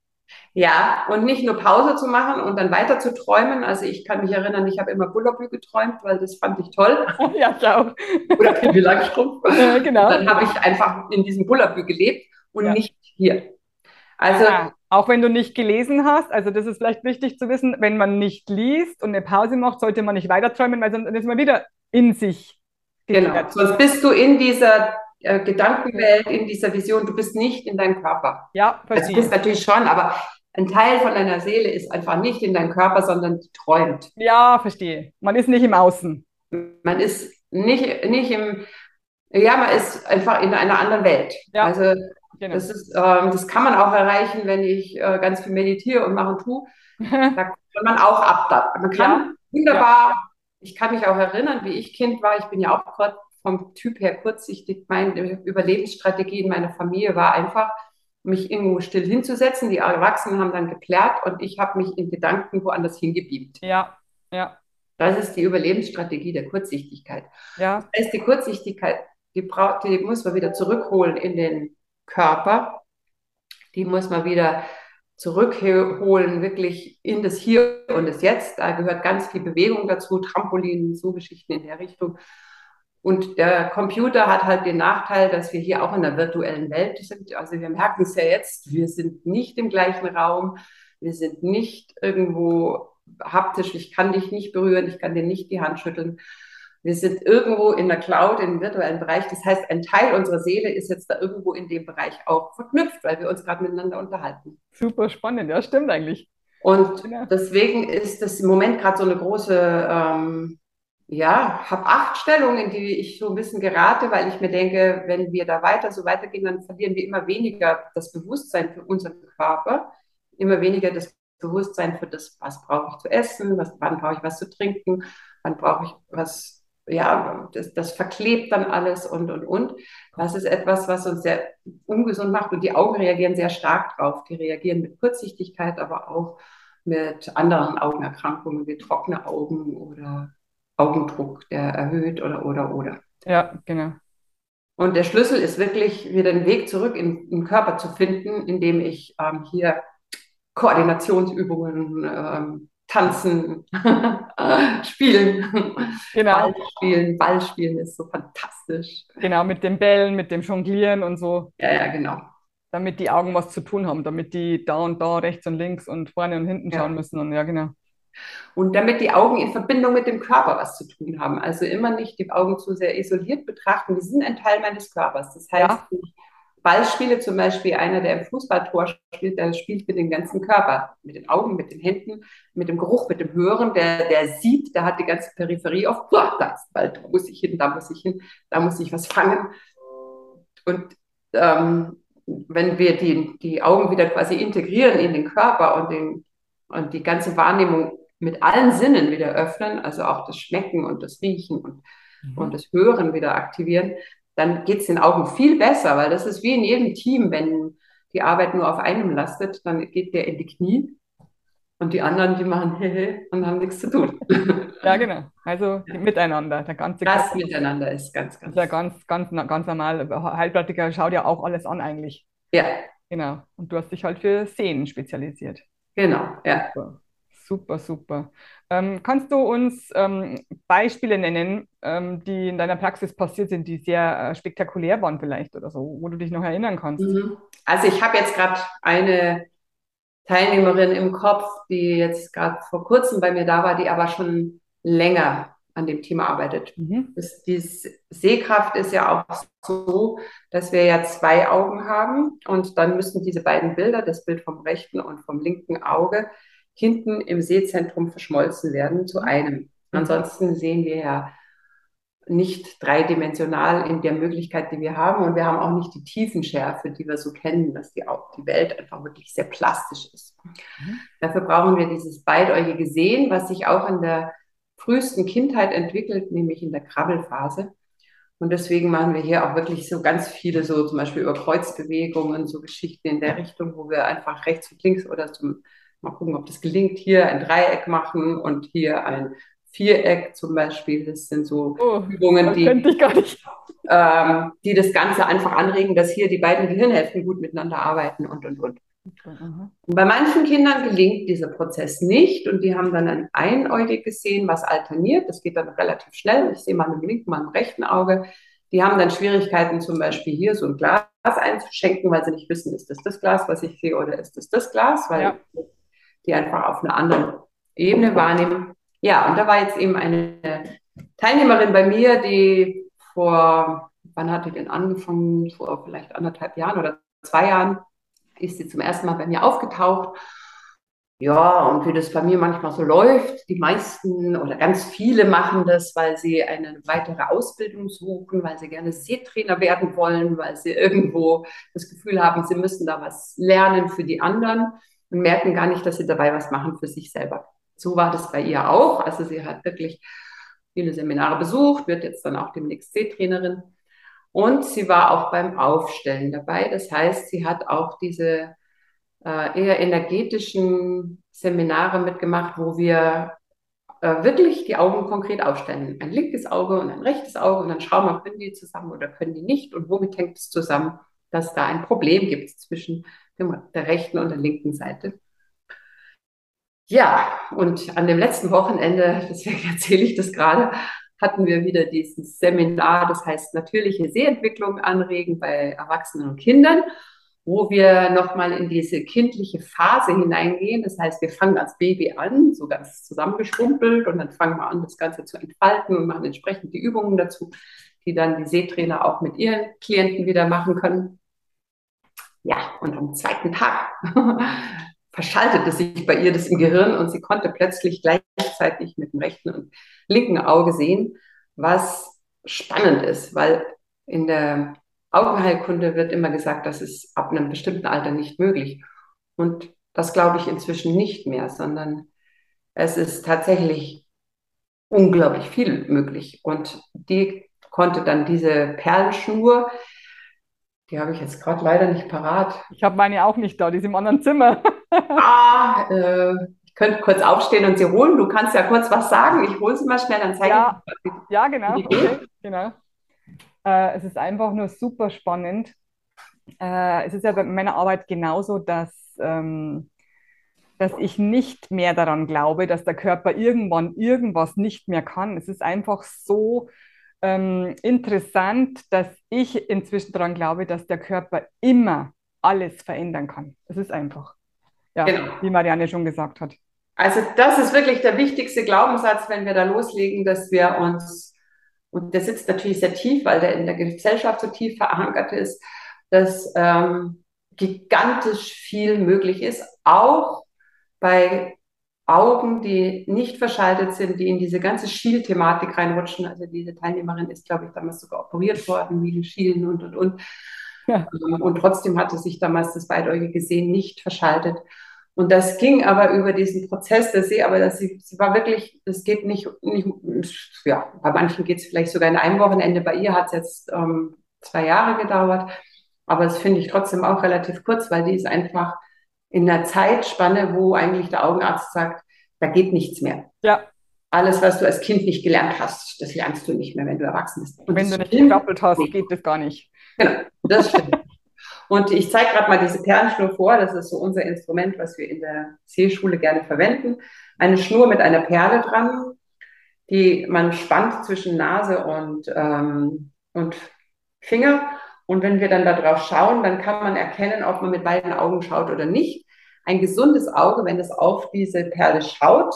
Ja, und nicht nur Pause zu machen und dann weiter zu träumen. Also ich kann mich erinnern, ich habe immer Bullabü geträumt, weil das fand ich toll. ja, ich auch. Oder Pippi Langstrumpf. Äh, genau. dann habe ich einfach in diesem Bullabü gelebt und ja. nicht hier. Also ja, auch wenn du nicht gelesen hast, also das ist vielleicht wichtig zu wissen, wenn man nicht liest und eine Pause macht, sollte man nicht weiter träumen, weil sonst ist man wieder in sich Genau, sonst bist du in dieser äh, Gedankenwelt, in dieser Vision, du bist nicht in deinem Körper. Ja, verstehe. Also du bist natürlich schon, aber ein Teil von deiner Seele ist einfach nicht in deinem Körper, sondern träumt. Ja, verstehe. Man ist nicht im Außen. Man ist nicht, nicht im, ja, man ist einfach in einer anderen Welt. Ja, also genau. das, ist, ähm, das kann man auch erreichen, wenn ich äh, ganz viel meditiere und mache und tue. da kann man auch ab. Man kann ja. wunderbar ich kann mich auch erinnern, wie ich Kind war. Ich bin ja auch gerade vom Typ her kurzsichtig. Meine Überlebensstrategie in meiner Familie war einfach, mich irgendwo still hinzusetzen. Die Erwachsenen haben dann geklärt und ich habe mich in Gedanken woanders hingebeamt. Ja, ja. Das ist die Überlebensstrategie der Kurzsichtigkeit. Ja. Das heißt, die Kurzsichtigkeit, die, braucht, die muss man wieder zurückholen in den Körper. Die muss man wieder zurückholen, wirklich in das Hier und das Jetzt. Da gehört ganz viel Bewegung dazu, Trampolin, so Geschichten in der Richtung. Und der Computer hat halt den Nachteil, dass wir hier auch in der virtuellen Welt sind. Also wir merken es ja jetzt, wir sind nicht im gleichen Raum, wir sind nicht irgendwo haptisch, ich kann dich nicht berühren, ich kann dir nicht die Hand schütteln. Wir sind irgendwo in der Cloud, im virtuellen Bereich. Das heißt, ein Teil unserer Seele ist jetzt da irgendwo in dem Bereich auch verknüpft, weil wir uns gerade miteinander unterhalten. Super spannend, ja, stimmt eigentlich. Und genau. deswegen ist das im Moment gerade so eine große, ähm, ja, Hab-Acht-Stellung, in die ich so ein bisschen gerate, weil ich mir denke, wenn wir da weiter so weitergehen, dann verlieren wir immer weniger das Bewusstsein für unseren Körper, immer weniger das Bewusstsein für das, was brauche ich zu essen, was, wann brauche ich was zu trinken, wann brauche ich was, ja, das, das verklebt dann alles und, und, und. Das ist etwas, was uns sehr ungesund macht und die Augen reagieren sehr stark drauf. Die reagieren mit Kurzsichtigkeit, aber auch mit anderen Augenerkrankungen wie trockene Augen oder Augendruck, der erhöht oder, oder, oder. Ja, genau. Und der Schlüssel ist wirklich wieder den Weg zurück in, in den Körper zu finden, indem ich ähm, hier Koordinationsübungen, ähm, tanzen, spielen. Genau. Ball spielen, Ball spielen ist so fantastisch. Genau, mit den Bällen, mit dem Jonglieren und so. Ja, ja, genau. Damit die Augen was zu tun haben, damit die da und da rechts und links und vorne und hinten schauen müssen. Und ja, genau. Und damit die Augen in Verbindung mit dem Körper was zu tun haben. Also immer nicht die Augen zu sehr isoliert betrachten. Die sind ein Teil meines Körpers. Das heißt, ja. ich Ballspiele zum Beispiel, einer, der im Fußballtor spielt, der spielt mit dem ganzen Körper, mit den Augen, mit den Händen, mit dem Geruch, mit dem Hören, der, der sieht, der hat die ganze Peripherie auf, boah, da ist Ball, da muss ich hin, da muss ich hin, da muss ich was fangen. Und ähm, wenn wir die, die Augen wieder quasi integrieren in den Körper und, den, und die ganze Wahrnehmung mit allen Sinnen wieder öffnen, also auch das Schmecken und das Riechen und, mhm. und das Hören wieder aktivieren, dann geht es den Augen viel besser, weil das ist wie in jedem Team, wenn die Arbeit nur auf einem lastet, dann geht der in die Knie und die anderen, die machen hehe und haben nichts zu tun. Ja, genau. Also ja. miteinander. Der ganze das Miteinander ist ganz, ganz. Ja ganz, ganz, ganz normal. Heilpraktiker schaut ja auch alles an eigentlich. Ja. Genau. Und du hast dich halt für Sehnen spezialisiert. Genau, ja. Super. Super, super. Ähm, kannst du uns ähm, Beispiele nennen, ähm, die in deiner Praxis passiert sind, die sehr äh, spektakulär waren vielleicht oder so, wo du dich noch erinnern kannst? Mhm. Also ich habe jetzt gerade eine Teilnehmerin im Kopf, die jetzt gerade vor kurzem bei mir da war, die aber schon länger an dem Thema arbeitet. Mhm. Das, die Sehkraft ist ja auch so, dass wir ja zwei Augen haben und dann müssen diese beiden Bilder, das Bild vom rechten und vom linken Auge, hinten im Sehzentrum verschmolzen werden zu einem. Mhm. Ansonsten sehen wir ja nicht dreidimensional in der Möglichkeit, die wir haben. Und wir haben auch nicht die Tiefenschärfe, die wir so kennen, dass die, die Welt einfach wirklich sehr plastisch ist. Mhm. Dafür brauchen wir dieses beidäugige Sehen, was sich auch in der frühesten Kindheit entwickelt, nämlich in der Krabbelphase. Und deswegen machen wir hier auch wirklich so ganz viele, so zum Beispiel über Kreuzbewegungen, so Geschichten in der Richtung, wo wir einfach rechts und links oder zum Mal gucken, ob das gelingt. Hier ein Dreieck machen und hier ein Viereck zum Beispiel. Das sind so oh, Übungen, die, ähm, die das Ganze einfach anregen, dass hier die beiden Gehirnhälften gut miteinander arbeiten und, und, und. Und bei manchen Kindern gelingt dieser Prozess nicht und die haben dann ein einäugiges Sehen, was alterniert. Das geht dann relativ schnell. Ich sehe mal im linken, mal im rechten Auge. Die haben dann Schwierigkeiten, zum Beispiel hier so ein Glas einzuschenken, weil sie nicht wissen, ist das das Glas, was ich sehe, oder ist das das Glas, weil ja die einfach auf einer anderen Ebene wahrnehmen. Ja, und da war jetzt eben eine Teilnehmerin bei mir, die vor, wann hat die denn angefangen? Vor vielleicht anderthalb Jahren oder zwei Jahren ist sie zum ersten Mal bei mir aufgetaucht. Ja, und wie das bei mir manchmal so läuft, die meisten oder ganz viele machen das, weil sie eine weitere Ausbildung suchen, weil sie gerne Seetrainer werden wollen, weil sie irgendwo das Gefühl haben, sie müssen da was lernen für die anderen und merken gar nicht, dass sie dabei was machen für sich selber. So war das bei ihr auch. Also sie hat wirklich viele Seminare besucht, wird jetzt dann auch demnächst C-Trainerin. Und sie war auch beim Aufstellen dabei. Das heißt, sie hat auch diese äh, eher energetischen Seminare mitgemacht, wo wir äh, wirklich die Augen konkret aufstellen. Ein linkes Auge und ein rechtes Auge und dann schauen wir, können die zusammen oder können die nicht und womit hängt es zusammen, dass da ein Problem gibt zwischen der rechten und der linken Seite. Ja, und an dem letzten Wochenende, deswegen erzähle ich das gerade, hatten wir wieder dieses Seminar, das heißt natürliche Sehentwicklung anregen bei Erwachsenen und Kindern, wo wir nochmal in diese kindliche Phase hineingehen. Das heißt, wir fangen als Baby an, so ganz zusammengeschrumpelt und dann fangen wir an, das Ganze zu entfalten und machen entsprechend die Übungen dazu, die dann die Sehtrainer auch mit ihren Klienten wieder machen können. Ja, und am zweiten Tag verschaltete sich bei ihr das im Gehirn und sie konnte plötzlich gleichzeitig mit dem rechten und linken Auge sehen, was spannend ist, weil in der Augenheilkunde wird immer gesagt, das ist ab einem bestimmten Alter nicht möglich. Und das glaube ich inzwischen nicht mehr, sondern es ist tatsächlich unglaublich viel möglich. Und die konnte dann diese Perlenschnur, die habe ich jetzt gerade leider nicht parat. Ich habe meine auch nicht da, die ist im anderen Zimmer. ah, äh, ich könnte kurz aufstehen und sie holen. Du kannst ja kurz was sagen. Ich hole sie mal schnell, dann zeige ja, ich. Ja, genau. Okay, genau. Äh, es ist einfach nur super spannend. Äh, es ist ja bei meiner Arbeit genauso, dass, ähm, dass ich nicht mehr daran glaube, dass der Körper irgendwann irgendwas nicht mehr kann. Es ist einfach so ähm, interessant, dass ich inzwischen daran glaube, dass der Körper immer alles verändern kann. Es ist einfach. Ja, genau. wie Marianne schon gesagt hat. Also das ist wirklich der wichtigste Glaubenssatz, wenn wir da loslegen, dass wir uns, und der sitzt natürlich sehr tief, weil der in der Gesellschaft so tief verankert ist, dass ähm, gigantisch viel möglich ist, auch bei Augen, die nicht verschaltet sind, die in diese ganze Schiel-Thematik reinrutschen. Also diese Teilnehmerin ist, glaube ich, damals sogar operiert worden, wegen Schielen und, und, und. Ja. Ähm, und trotzdem hatte sich damals das beidäugige Sehen nicht verschaltet. Und das ging aber über diesen Prozess der See, aber das, sie, sie war wirklich, das geht nicht, nicht ja, bei manchen geht es vielleicht sogar in einem Wochenende, bei ihr hat es jetzt ähm, zwei Jahre gedauert, aber das finde ich trotzdem auch relativ kurz, weil die ist einfach in einer Zeitspanne, wo eigentlich der Augenarzt sagt, da geht nichts mehr. Ja. Alles, was du als Kind nicht gelernt hast, das lernst du nicht mehr, wenn du erwachsen bist. Und wenn du nicht gedoppelt hast, geht das gar nicht. Genau, das stimmt. Und ich zeige gerade mal diese Perlenschnur vor. Das ist so unser Instrument, was wir in der Seeschule gerne verwenden. Eine Schnur mit einer Perle dran, die man spannt zwischen Nase und, ähm, und Finger. Und wenn wir dann darauf schauen, dann kann man erkennen, ob man mit beiden Augen schaut oder nicht. Ein gesundes Auge, wenn es auf diese Perle schaut,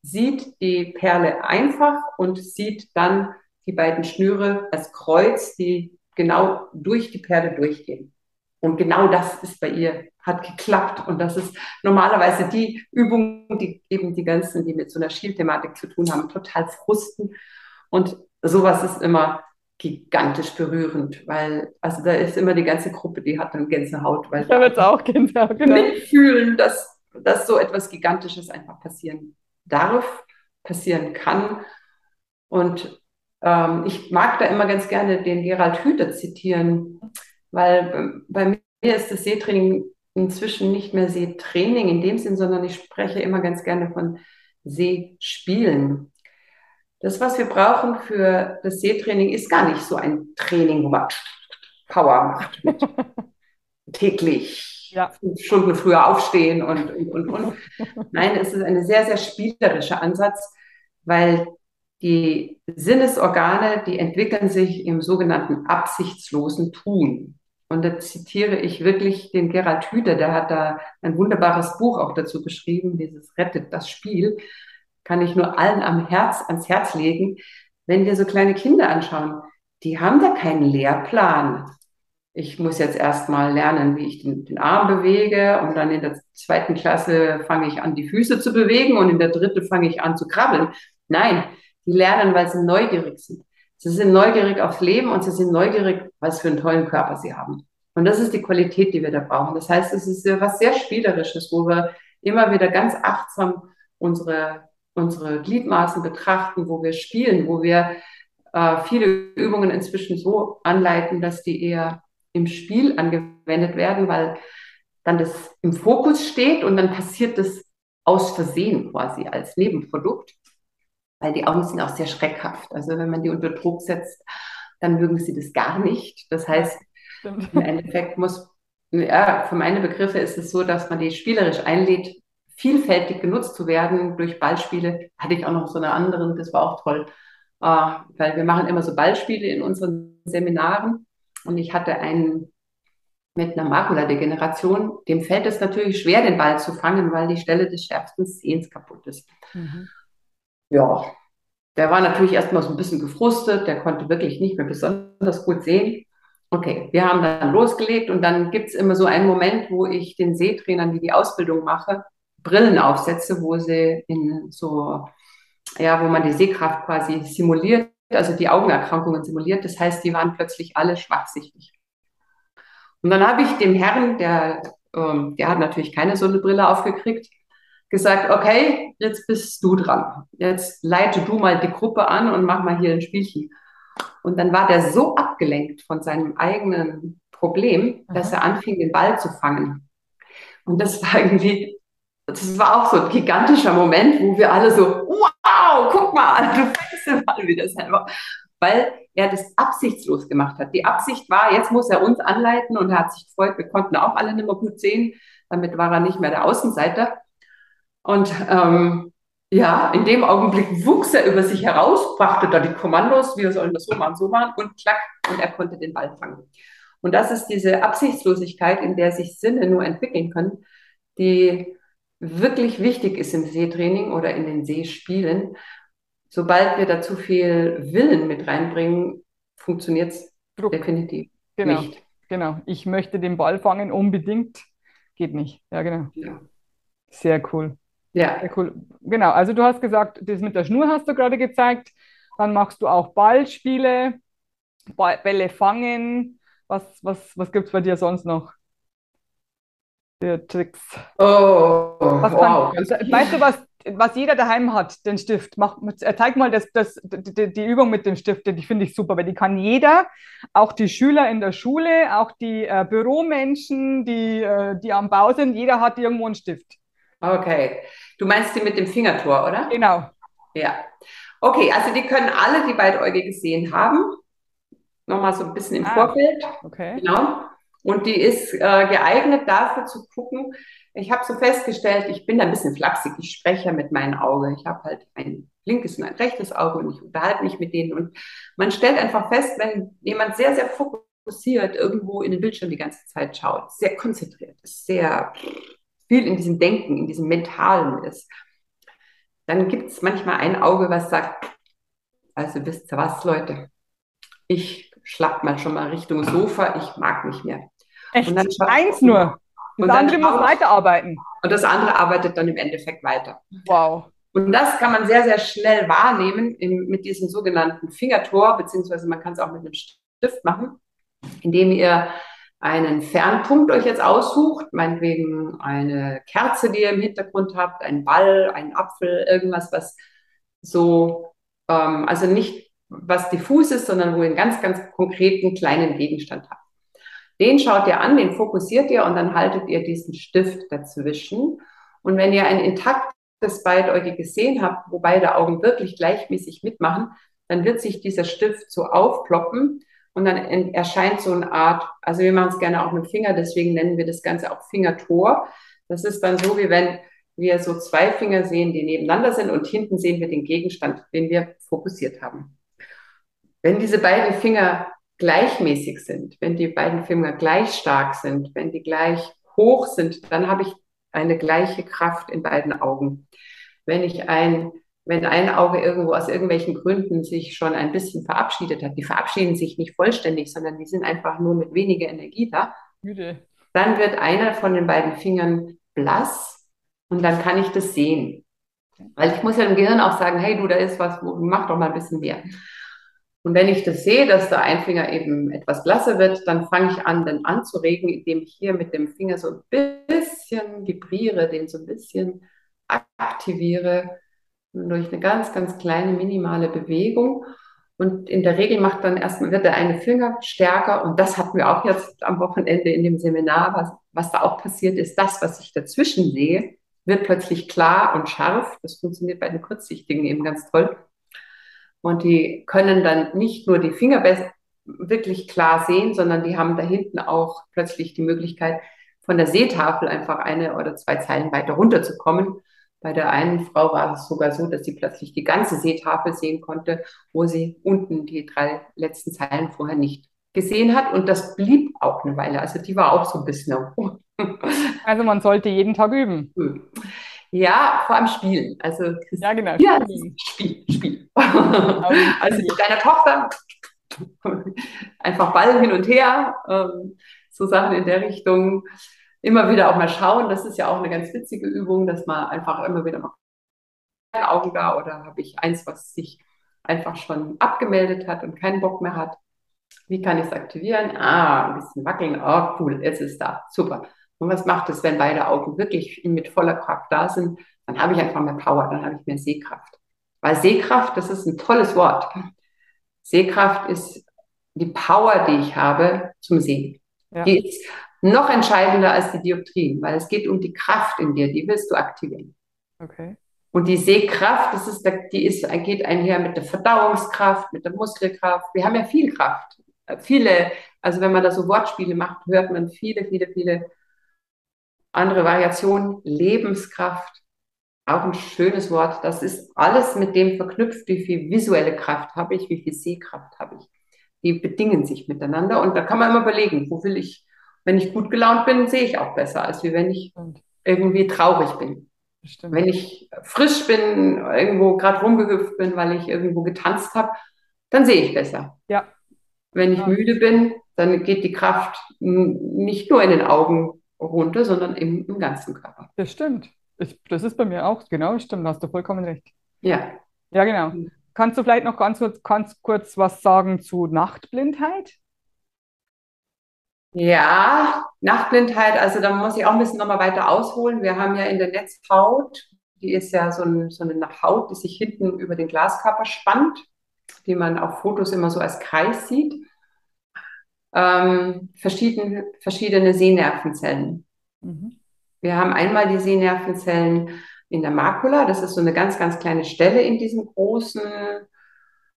sieht die Perle einfach und sieht dann die beiden Schnüre als Kreuz, die genau durch die Perle durchgehen. Und genau das ist bei ihr, hat geklappt. Und das ist normalerweise die Übung, die eben die ganzen, die mit so einer Schielthematik zu tun haben, total frusten. Und sowas ist immer gigantisch berührend, weil, also da ist immer die ganze Gruppe, die hat dann Gänsehaut, weil da wird auch Gänsehaut, genau. mitfühlen, dass, dass so etwas Gigantisches einfach passieren darf, passieren kann. Und ähm, ich mag da immer ganz gerne den Gerald Hüther zitieren, weil ähm, bei mir ist das Seetraining inzwischen nicht mehr Seetraining in dem Sinn, sondern ich spreche immer ganz gerne von Seespielen. Das, was wir brauchen für das Seetraining, ist gar nicht so ein Training, wo man Power macht mit täglich ja. fünf Stunden früher aufstehen und, und, und, und. Nein, es ist ein sehr, sehr spielerischer Ansatz, weil die Sinnesorgane, die entwickeln sich im sogenannten absichtslosen Tun. Und da zitiere ich wirklich den Gerald Hüther, der hat da ein wunderbares Buch auch dazu geschrieben, dieses Rettet das Spiel. Kann ich nur allen am Herz, ans Herz legen. Wenn wir so kleine Kinder anschauen, die haben da keinen Lehrplan. Ich muss jetzt erstmal lernen, wie ich den, den Arm bewege und dann in der zweiten Klasse fange ich an, die Füße zu bewegen und in der dritten fange ich an zu krabbeln. Nein, die lernen, weil sie neugierig sind. Sie sind neugierig aufs Leben und sie sind neugierig, was für einen tollen Körper sie haben. Und das ist die Qualität, die wir da brauchen. Das heißt, es ist was sehr Spielerisches, wo wir immer wieder ganz achtsam unsere, unsere Gliedmaßen betrachten, wo wir spielen, wo wir äh, viele Übungen inzwischen so anleiten, dass die eher im Spiel angewendet werden, weil dann das im Fokus steht und dann passiert das aus Versehen quasi als Nebenprodukt weil die Augen sind auch sehr schreckhaft. Also wenn man die unter Druck setzt, dann mögen sie das gar nicht. Das heißt, Stimmt. im Endeffekt muss, ja, für meine Begriffe ist es so, dass man die spielerisch einlädt, vielfältig genutzt zu werden durch Ballspiele. Hatte ich auch noch so eine andere, das war auch toll, äh, weil wir machen immer so Ballspiele in unseren Seminaren und ich hatte einen mit einer Makuladegeneration, dem fällt es natürlich schwer, den Ball zu fangen, weil die Stelle des schärfsten Sehens kaputt ist. Mhm ja, der war natürlich erstmal so ein bisschen gefrustet, der konnte wirklich nicht mehr besonders gut sehen. Okay, wir haben dann losgelegt und dann gibt es immer so einen Moment, wo ich den Seetrainern, die die Ausbildung mache, Brillen aufsetze, wo sie in so, ja, wo man die Sehkraft quasi simuliert, also die Augenerkrankungen simuliert. Das heißt, die waren plötzlich alle schwachsichtig. Und dann habe ich dem Herrn, der, ähm, der hat natürlich keine so eine Brille aufgekriegt, gesagt, okay, jetzt bist du dran. Jetzt leite du mal die Gruppe an und mach mal hier ein Spielchen. Und dann war der so abgelenkt von seinem eigenen Problem, dass er anfing, den Ball zu fangen. Und das war irgendwie, das war auch so ein gigantischer Moment, wo wir alle so, wow, guck mal, du fängst den Ball wieder selber. Weil er das absichtslos gemacht hat. Die Absicht war, jetzt muss er uns anleiten und er hat sich gefreut, wir konnten auch alle nicht mehr gut sehen. Damit war er nicht mehr der Außenseiter. Und ähm, ja, in dem Augenblick wuchs er über sich heraus, brachte da die Kommandos, wir sollen das so machen, so machen und klack, und er konnte den Ball fangen. Und das ist diese Absichtslosigkeit, in der sich Sinne nur entwickeln können, die wirklich wichtig ist im Seetraining oder in den Seespielen. Sobald wir da zu viel Willen mit reinbringen, funktioniert es definitiv genau, nicht. Genau, ich möchte den Ball fangen, unbedingt. Geht nicht. Ja, genau. Ja. Sehr cool. Ja. Sehr cool. Genau, also du hast gesagt, das mit der Schnur hast du gerade gezeigt. Dann machst du auch Ballspiele, Bälle fangen. Was, was, was gibt es bei dir sonst noch? Für Tricks. Oh, was wow. weißt du, was, was jeder daheim hat, den Stift? Mach, zeig mal das, das, die, die Übung mit dem Stift, die finde ich super, weil die kann jeder, auch die Schüler in der Schule, auch die äh, Büromenschen, die, äh, die am Bau sind, jeder hat irgendwo einen Stift. Okay. Du meinst die mit dem Fingertor, oder? Genau. Ja. Okay, also die können alle, die beidäugig gesehen haben. Nochmal so ein bisschen im ah, Vorfeld. Okay. Genau. Und die ist äh, geeignet dafür zu gucken. Ich habe so festgestellt, ich bin da ein bisschen flapsig. Ich spreche mit meinem Auge. Ich habe halt ein linkes und ein rechtes Auge und ich unterhalte mich mit denen. Und man stellt einfach fest, wenn jemand sehr, sehr fokussiert irgendwo in den Bildschirm die ganze Zeit schaut, sehr konzentriert ist, sehr viel in diesem Denken, in diesem Mentalen ist, dann gibt es manchmal ein Auge, was sagt, also wisst ihr was, Leute, ich schlag mal schon mal Richtung Sofa, ich mag nicht mehr. Echt? Und dann Eins nur. Das andere muss weiterarbeiten. Und das andere arbeitet dann im Endeffekt weiter. Wow. Und das kann man sehr, sehr schnell wahrnehmen in, mit diesem sogenannten Fingertor, beziehungsweise man kann es auch mit einem Stift machen, indem ihr einen Fernpunkt euch jetzt aussucht, meinetwegen eine Kerze, die ihr im Hintergrund habt, einen Ball, einen Apfel, irgendwas, was so, ähm, also nicht was diffus ist, sondern wo ihr einen ganz, ganz konkreten kleinen Gegenstand habt. Den schaut ihr an, den fokussiert ihr und dann haltet ihr diesen Stift dazwischen. Und wenn ihr ein intaktes Beidäugige gesehen habt, wo beide Augen wirklich gleichmäßig mitmachen, dann wird sich dieser Stift so aufploppen und dann erscheint so eine Art, also wir machen es gerne auch mit Finger, deswegen nennen wir das Ganze auch Fingertor. Das ist dann so, wie wenn wir so zwei Finger sehen, die nebeneinander sind und hinten sehen wir den Gegenstand, den wir fokussiert haben. Wenn diese beiden Finger gleichmäßig sind, wenn die beiden Finger gleich stark sind, wenn die gleich hoch sind, dann habe ich eine gleiche Kraft in beiden Augen. Wenn ich ein wenn ein Auge irgendwo aus irgendwelchen Gründen sich schon ein bisschen verabschiedet hat, die verabschieden sich nicht vollständig, sondern die sind einfach nur mit weniger Energie da, Müde. dann wird einer von den beiden Fingern blass und dann kann ich das sehen. Weil ich muss ja im Gehirn auch sagen, hey du, da ist was, mach doch mal ein bisschen mehr. Und wenn ich das sehe, dass der ein Finger eben etwas blasser wird, dann fange ich an, den anzuregen, indem ich hier mit dem Finger so ein bisschen vibriere, den so ein bisschen aktiviere durch eine ganz, ganz kleine, minimale Bewegung. Und in der Regel macht dann erstmal, wird der eine Finger stärker. Und das hatten wir auch jetzt am Wochenende in dem Seminar. Was, was da auch passiert ist, das, was ich dazwischen sehe, wird plötzlich klar und scharf. Das funktioniert bei den Kurzsichtigen eben ganz toll. Und die können dann nicht nur die Finger wirklich klar sehen, sondern die haben da hinten auch plötzlich die Möglichkeit, von der Seetafel einfach eine oder zwei Zeilen weiter runterzukommen bei der einen Frau war es sogar so, dass sie plötzlich die ganze Seetafel sehen konnte, wo sie unten die drei letzten Zeilen vorher nicht gesehen hat. Und das blieb auch eine Weile. Also die war auch so ein bisschen. Also man sollte jeden Tag üben. Ja, vor allem spielen. Also ja, genau. Ja, Spiel, Spiel. also mit deiner Tochter einfach Ball hin und her, ähm, so Sachen in der Richtung. Immer wieder auch mal schauen, das ist ja auch eine ganz witzige Übung, dass man einfach immer wieder mal Augen da oder habe ich eins, was sich einfach schon abgemeldet hat und keinen Bock mehr hat. Wie kann ich es aktivieren? Ah, ein bisschen wackeln. Oh, cool, jetzt ist da. Super. Und was macht es, wenn beide Augen wirklich mit voller Kraft da sind? Dann habe ich einfach mehr Power, dann habe ich mehr Sehkraft. Weil Sehkraft, das ist ein tolles Wort. Sehkraft ist die Power, die ich habe zum Sehen. Ja. Die ist noch entscheidender als die Dioptrien, weil es geht um die Kraft in dir, die willst du aktivieren. Okay. Und die Sehkraft, das ist, die ist, geht einher mit der Verdauungskraft, mit der Muskelkraft. Wir haben ja viel Kraft. Viele, also wenn man da so Wortspiele macht, hört man viele, viele, viele andere Variationen. Lebenskraft, auch ein schönes Wort. Das ist alles mit dem verknüpft, wie viel visuelle Kraft habe ich, wie viel Sehkraft habe ich. Die bedingen sich miteinander und da kann man immer überlegen, wo will ich, wenn ich gut gelaunt bin, sehe ich auch besser, als wie wenn ich irgendwie traurig bin. Stimmt. Wenn ich frisch bin, irgendwo gerade rumgehüpft bin, weil ich irgendwo getanzt habe, dann sehe ich besser. Ja. Wenn ich ja. müde bin, dann geht die Kraft nicht nur in den Augen runter, sondern im, im ganzen Körper. Das stimmt. Ich, das ist bei mir auch genau, stimmt, hast du vollkommen recht. Ja. Ja, genau. Mhm. Kannst du vielleicht noch ganz kurz, ganz kurz was sagen zu Nachtblindheit? Ja, Nachtblindheit, also da muss ich auch ein bisschen nochmal weiter ausholen. Wir haben ja in der Netzhaut, die ist ja so, ein, so eine Haut, die sich hinten über den Glaskörper spannt, die man auf Fotos immer so als Kreis sieht. Ähm, verschiedene, verschiedene Sehnervenzellen. Mhm. Wir haben einmal die Sehnervenzellen in der Makula. Das ist so eine ganz, ganz kleine Stelle in diesem großen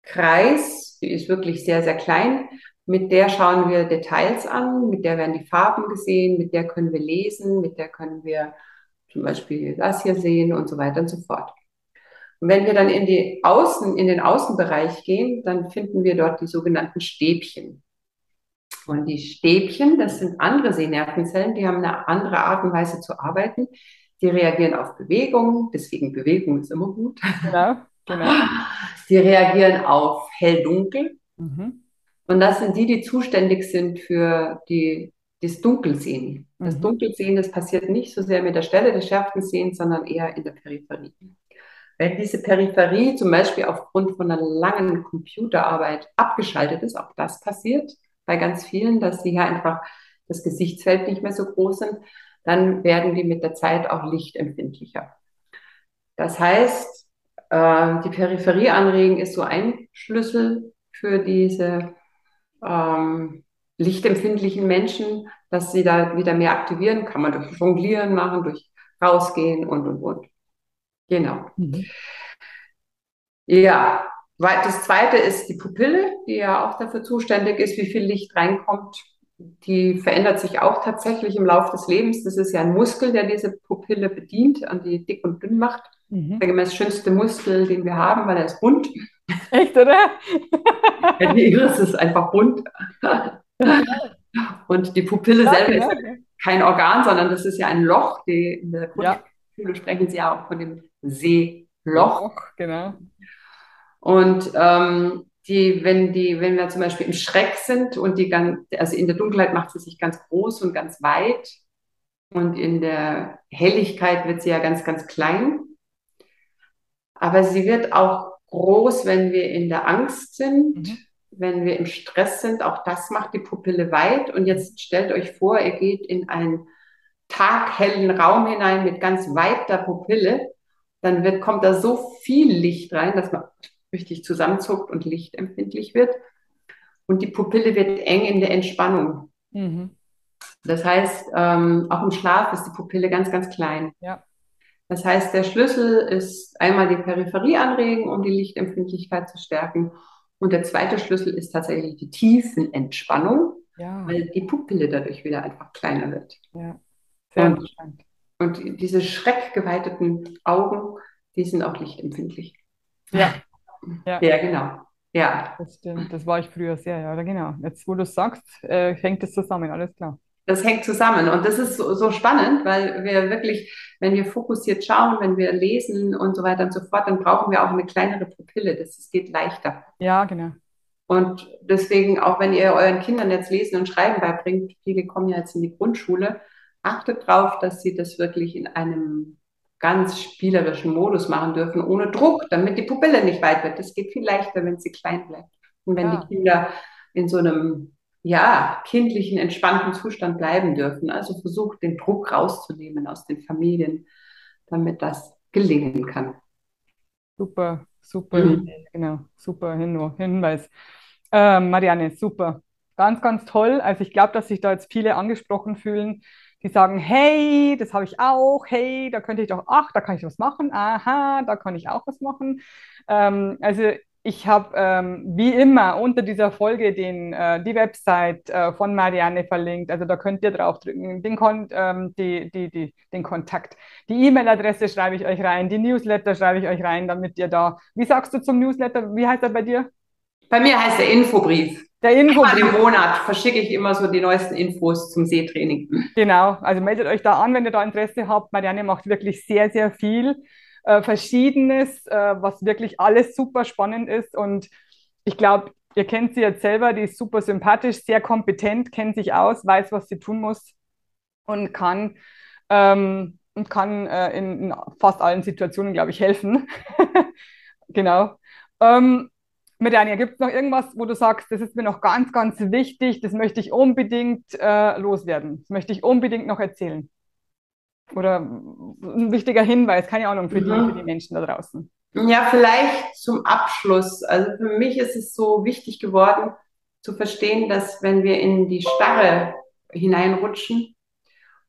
Kreis. Die ist wirklich sehr, sehr klein. Mit der schauen wir Details an, mit der werden die Farben gesehen, mit der können wir lesen, mit der können wir zum Beispiel das hier sehen und so weiter und so fort. Und wenn wir dann in die Außen, in den Außenbereich gehen, dann finden wir dort die sogenannten Stäbchen. Und die Stäbchen, das sind andere Sehnervenzellen, die haben eine andere Art und Weise zu arbeiten. Die reagieren auf Bewegung, deswegen Bewegung ist immer gut. Genau, genau. Die reagieren auf hell-dunkel. Mhm. Und das sind die, die zuständig sind für die, das Dunkelsehen. Das mhm. Dunkelsehen, das passiert nicht so sehr mit der Stelle des schärfsten Sehens, sondern eher in der Peripherie. Wenn diese Peripherie zum Beispiel aufgrund von einer langen Computerarbeit abgeschaltet ist, auch das passiert, bei ganz vielen, dass sie ja einfach das Gesichtsfeld nicht mehr so groß sind, dann werden die mit der Zeit auch lichtempfindlicher. Das heißt, äh, die Peripherie anregen ist so ein Schlüssel für diese ähm, lichtempfindlichen Menschen, dass sie da wieder mehr aktivieren. Kann man durch Jonglieren machen, durch rausgehen und und und. Genau. Mhm. Ja, das zweite ist die Pupille, die ja auch dafür zuständig ist, wie viel Licht reinkommt. Die verändert sich auch tatsächlich im Laufe des Lebens. Das ist ja ein Muskel, der diese Pupille bedient, an die dick und dünn macht. Mhm. Der schönste Muskel, den wir haben, weil er ist bunt. Echt, oder? ja, die Iris ist einfach bunt. und die Pupille ja, selber ja. ist ja kein Organ, sondern das ist ja ein Loch. Die, in der Grundschule sprechen sie ja auch von dem Seeloch. Genau. Und ähm, die, wenn die, wenn wir zum Beispiel im Schreck sind und die ganz, also in der Dunkelheit macht sie sich ganz groß und ganz weit und in der Helligkeit wird sie ja ganz, ganz klein. Aber sie wird auch groß, wenn wir in der Angst sind, mhm. wenn wir im Stress sind. Auch das macht die Pupille weit. Und jetzt stellt euch vor, ihr geht in einen taghellen Raum hinein mit ganz weiter Pupille. Dann wird, kommt da so viel Licht rein, dass man richtig zusammenzuckt und lichtempfindlich wird. Und die Pupille wird eng in der Entspannung. Mhm. Das heißt, ähm, auch im Schlaf ist die Pupille ganz, ganz klein. Ja. Das heißt, der Schlüssel ist einmal die Peripherie anregen, um die Lichtempfindlichkeit zu stärken. Und der zweite Schlüssel ist tatsächlich die Tiefenentspannung, ja. weil die Pupille dadurch wieder einfach kleiner wird. Ja. Und, und diese schreckgeweiteten Augen, die sind auch lichtempfindlich. Ja, ja. ja, genau. Ja. Das stimmt, das war ich früher sehr, ja, genau. Jetzt, wo du es sagst, äh, hängt es zusammen, alles klar. Das hängt zusammen und das ist so, so, spannend, weil wir wirklich, wenn wir fokussiert schauen, wenn wir lesen und so weiter und so fort, dann brauchen wir auch eine kleinere Pupille. Das, das geht leichter. Ja, genau. Und deswegen, auch wenn ihr euren Kindern jetzt Lesen und Schreiben beibringt, viele kommen ja jetzt in die Grundschule, achtet darauf, dass sie das wirklich in einem ganz spielerischen Modus machen dürfen, ohne Druck, damit die Pupille nicht weit wird. Das geht viel leichter, wenn sie klein bleibt. Und wenn ja. die Kinder in so einem ja, kindlichen, entspannten Zustand bleiben dürfen. Also versucht, den Druck rauszunehmen aus den Familien, damit das gelingen kann. Super, super, mhm. genau, super Hin Hinweis. Äh, Marianne, super. Ganz, ganz toll. Also ich glaube, dass sich da jetzt viele angesprochen fühlen, die sagen, hey, das habe ich auch, hey, da könnte ich doch, ach, da kann ich was machen, aha, da kann ich auch was machen. Ähm, also ich habe ähm, wie immer unter dieser Folge den, äh, die Website äh, von Marianne verlinkt. Also da könnt ihr draufdrücken. Den, Kon ähm, die, die, die, den Kontakt. Die E-Mail-Adresse schreibe ich euch rein. Die Newsletter schreibe ich euch rein, damit ihr da. Wie sagst du zum Newsletter? Wie heißt er bei dir? Bei mir heißt der Infobrief. Der Infobrief. Einmal im Monat verschicke ich immer so die neuesten Infos zum Seetraining. Genau. Also meldet euch da an, wenn ihr da Interesse habt. Marianne macht wirklich sehr, sehr viel äh, Verschiedenes, äh, was wirklich alles super spannend ist. Und ich glaube, ihr kennt sie jetzt selber, die ist super sympathisch, sehr kompetent, kennt sich aus, weiß, was sie tun muss und kann, ähm, und kann äh, in, in, fast allen Situationen, glaube ich, helfen. genau. Ähm, Mirjana, gibt es noch irgendwas, wo du sagst, das ist mir noch ganz, ganz wichtig, das möchte ich unbedingt äh, loswerden, das möchte ich unbedingt noch erzählen? Oder ein wichtiger Hinweis, keine Ahnung, für, mhm. die, für die Menschen da draußen. Ja, vielleicht zum Abschluss. Also für mich ist es so wichtig geworden, zu verstehen, dass wenn wir in die Starre hineinrutschen,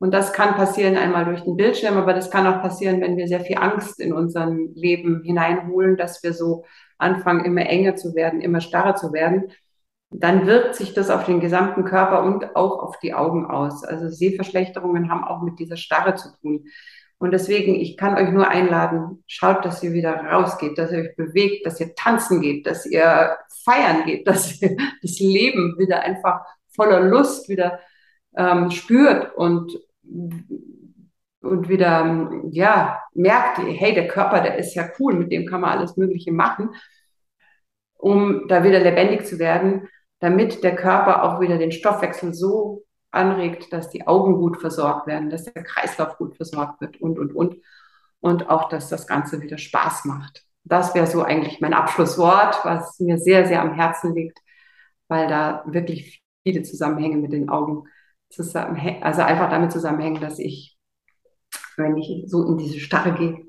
und das kann passieren einmal durch den Bildschirm, aber das kann auch passieren, wenn wir sehr viel Angst in unserem Leben hineinholen, dass wir so anfangen, immer enger zu werden, immer starrer zu werden dann wirkt sich das auf den gesamten Körper und auch auf die Augen aus. Also Sehverschlechterungen haben auch mit dieser Starre zu tun. Und deswegen, ich kann euch nur einladen, schaut, dass ihr wieder rausgeht, dass ihr euch bewegt, dass ihr tanzen geht, dass ihr feiern geht, dass ihr das Leben wieder einfach voller Lust wieder ähm, spürt und, und wieder, ja, merkt, hey, der Körper, der ist ja cool, mit dem kann man alles Mögliche machen, um da wieder lebendig zu werden damit der Körper auch wieder den Stoffwechsel so anregt, dass die Augen gut versorgt werden, dass der Kreislauf gut versorgt wird und, und, und. Und auch, dass das Ganze wieder Spaß macht. Das wäre so eigentlich mein Abschlusswort, was mir sehr, sehr am Herzen liegt, weil da wirklich viele Zusammenhänge mit den Augen zusammenhängen, also einfach damit zusammenhängen, dass ich, wenn ich so in diese Starre gehe,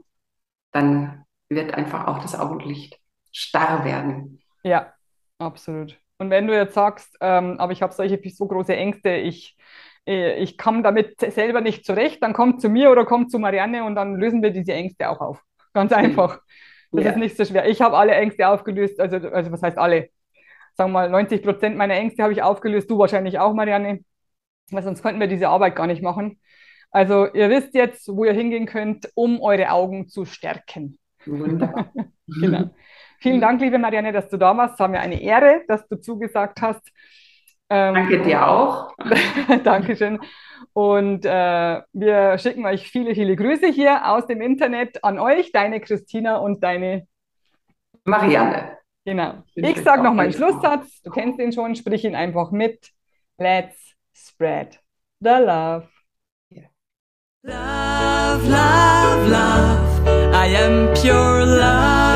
dann wird einfach auch das Augenlicht starr werden. Ja, absolut. Und wenn du jetzt sagst, ähm, aber ich habe solche so große Ängste, ich, äh, ich komme damit selber nicht zurecht, dann komm zu mir oder komm zu Marianne und dann lösen wir diese Ängste auch auf. Ganz einfach. Das ja. ist nicht so schwer. Ich habe alle Ängste aufgelöst, also, also was heißt alle? Sagen wir mal, 90 Prozent meiner Ängste habe ich aufgelöst, du wahrscheinlich auch, Marianne, weil sonst könnten wir diese Arbeit gar nicht machen. Also ihr wisst jetzt, wo ihr hingehen könnt, um eure Augen zu stärken. Wunderbar. genau. Vielen Dank, liebe Marianne, dass du da warst. Es war mir eine Ehre, dass du zugesagt hast. Ähm, Danke dir auch. Dankeschön. Und äh, wir schicken euch viele, viele Grüße hier aus dem Internet an euch, deine Christina und deine Marianne. Genau. Ich sage noch meinen Schlusssatz. Du kennst ihn schon, sprich ihn einfach mit. Let's spread the love. Yeah. Love, love, love. I am pure love.